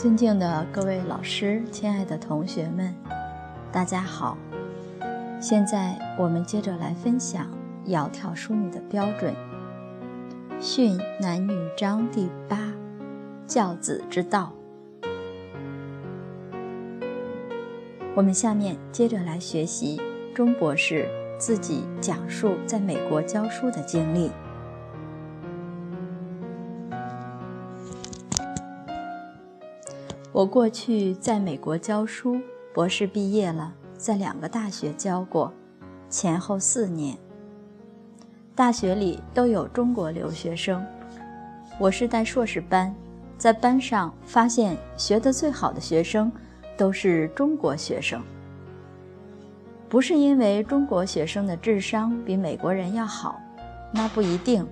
尊敬的各位老师，亲爱的同学们，大家好。现在我们接着来分享《窈窕淑女》的标准。训男女章第八：教子之道。我们下面接着来学习钟博士自己讲述在美国教书的经历。我过去在美国教书，博士毕业了，在两个大学教过，前后四年。大学里都有中国留学生，我是带硕士班，在班上发现学得最好的学生都是中国学生。不是因为中国学生的智商比美国人要好，那不一定。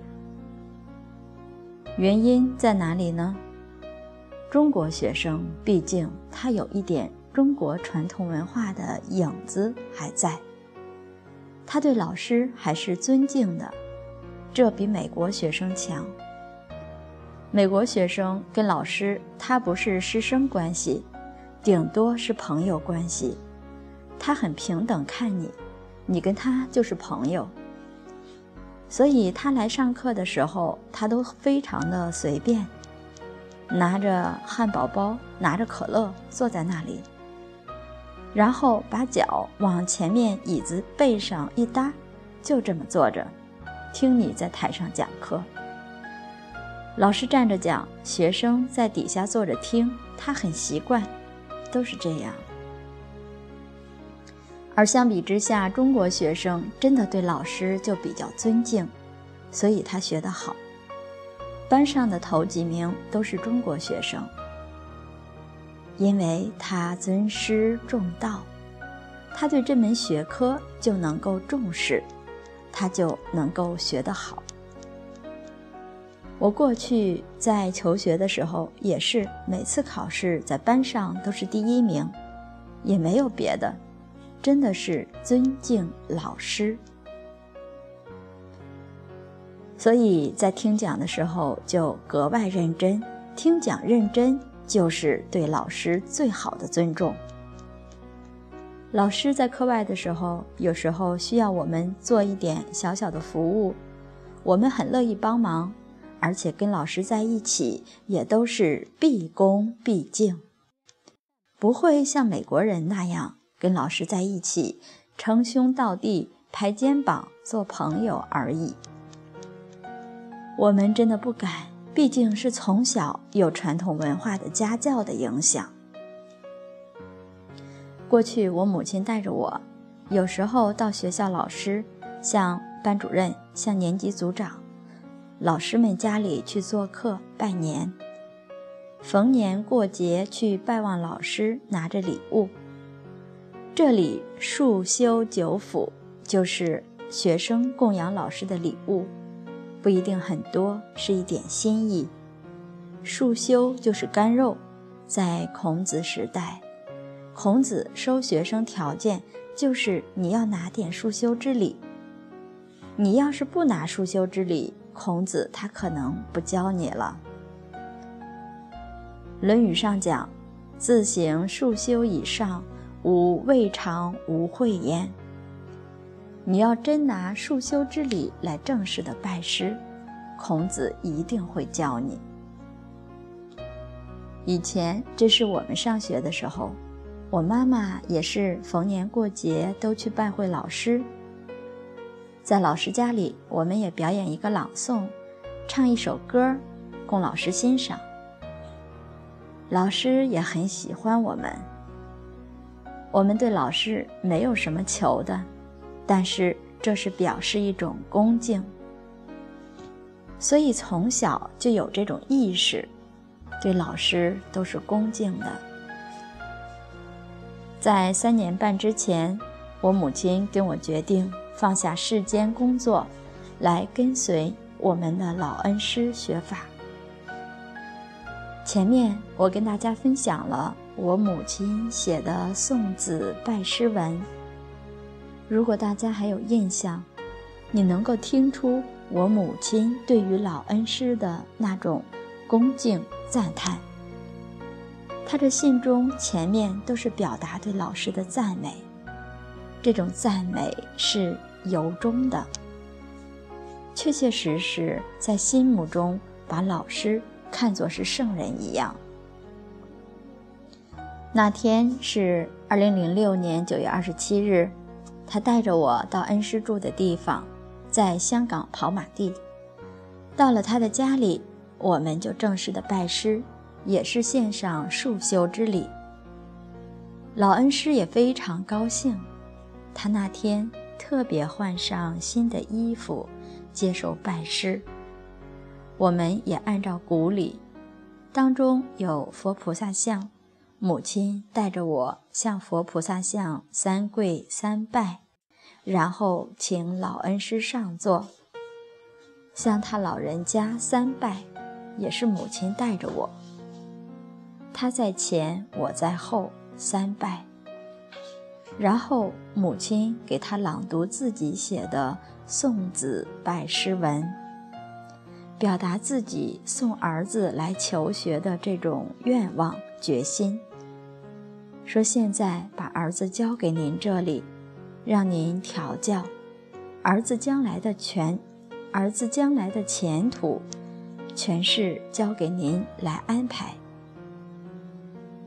原因在哪里呢？中国学生毕竟他有一点中国传统文化的影子还在，他对老师还是尊敬的，这比美国学生强。美国学生跟老师他不是师生关系，顶多是朋友关系，他很平等看你，你跟他就是朋友，所以他来上课的时候他都非常的随便。拿着汉堡包，拿着可乐，坐在那里，然后把脚往前面椅子背上一搭，就这么坐着，听你在台上讲课。老师站着讲，学生在底下坐着听，他很习惯，都是这样。而相比之下，中国学生真的对老师就比较尊敬，所以他学得好。班上的头几名都是中国学生，因为他尊师重道，他对这门学科就能够重视，他就能够学得好。我过去在求学的时候，也是每次考试在班上都是第一名，也没有别的，真的是尊敬老师。所以在听讲的时候就格外认真，听讲认真就是对老师最好的尊重。老师在课外的时候，有时候需要我们做一点小小的服务，我们很乐意帮忙，而且跟老师在一起也都是毕恭毕敬，不会像美国人那样跟老师在一起称兄道弟、拍肩膀做朋友而已。我们真的不敢，毕竟是从小有传统文化的家教的影响。过去我母亲带着我，有时候到学校，老师像班主任、像年级组长，老师们家里去做客拜年，逢年过节去拜望老师，拿着礼物。这里束修九府就是学生供养老师的礼物。不一定很多，是一点心意。束修就是干肉，在孔子时代，孔子收学生条件就是你要拿点束修之礼。你要是不拿束修之礼，孔子他可能不教你了。《论语》上讲：“自行束修以上，吾未尝无会焉。”你要真拿束修之礼来正式的拜师，孔子一定会教你。以前这是我们上学的时候，我妈妈也是逢年过节都去拜会老师。在老师家里，我们也表演一个朗诵，唱一首歌，供老师欣赏。老师也很喜欢我们。我们对老师没有什么求的。但是这是表示一种恭敬，所以从小就有这种意识，对老师都是恭敬的。在三年半之前，我母亲跟我决定放下世间工作，来跟随我们的老恩师学法。前面我跟大家分享了我母亲写的送子拜师文。如果大家还有印象，你能够听出我母亲对于老恩师的那种恭敬赞叹。他的信中前面都是表达对老师的赞美，这种赞美是由衷的，确确实实在心目中把老师看作是圣人一样。那天是二零零六年九月二十七日，他带着我到恩师住的地方，在香港跑马地。到了他的家里，我们就正式的拜师，也是献上束修之礼。老恩师也非常高兴，他那天特别换上新的衣服，接受拜师。我们也按照古礼，当中有佛菩萨像。母亲带着我向佛菩萨像三跪三拜，然后请老恩师上座，向他老人家三拜，也是母亲带着我。他在前，我在后，三拜。然后母亲给他朗读自己写的送子拜师文，表达自己送儿子来求学的这种愿望决心。说：“现在把儿子交给您这里，让您调教儿子将来的全，儿子将来的前途，全是交给您来安排。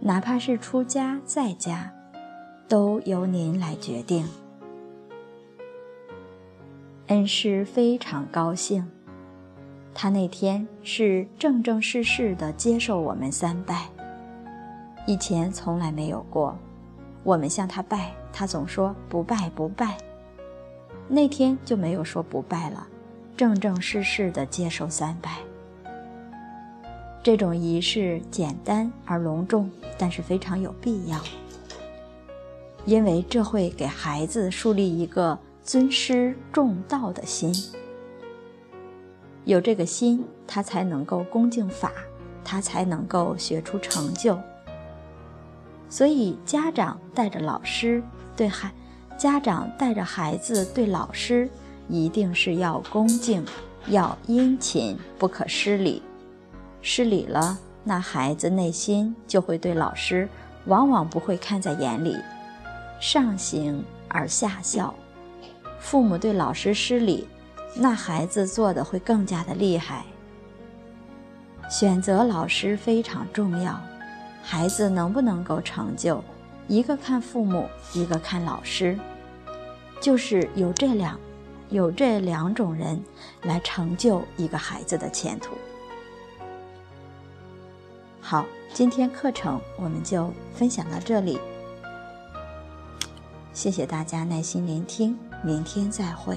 哪怕是出家在家，都由您来决定。”恩师非常高兴，他那天是正正式式的接受我们三拜。以前从来没有过，我们向他拜，他总说不拜不拜。那天就没有说不拜了，正正式式的接受三拜。这种仪式简单而隆重，但是非常有必要，因为这会给孩子树立一个尊师重道的心。有这个心，他才能够恭敬法，他才能够学出成就。所以，家长带着老师对孩，家长带着孩子对老师，一定是要恭敬，要殷勤，不可失礼。失礼了，那孩子内心就会对老师，往往不会看在眼里，上行而下效。父母对老师失礼，那孩子做的会更加的厉害。选择老师非常重要。孩子能不能够成就，一个看父母，一个看老师，就是有这两，有这两种人来成就一个孩子的前途。好，今天课程我们就分享到这里，谢谢大家耐心聆听，明天再会。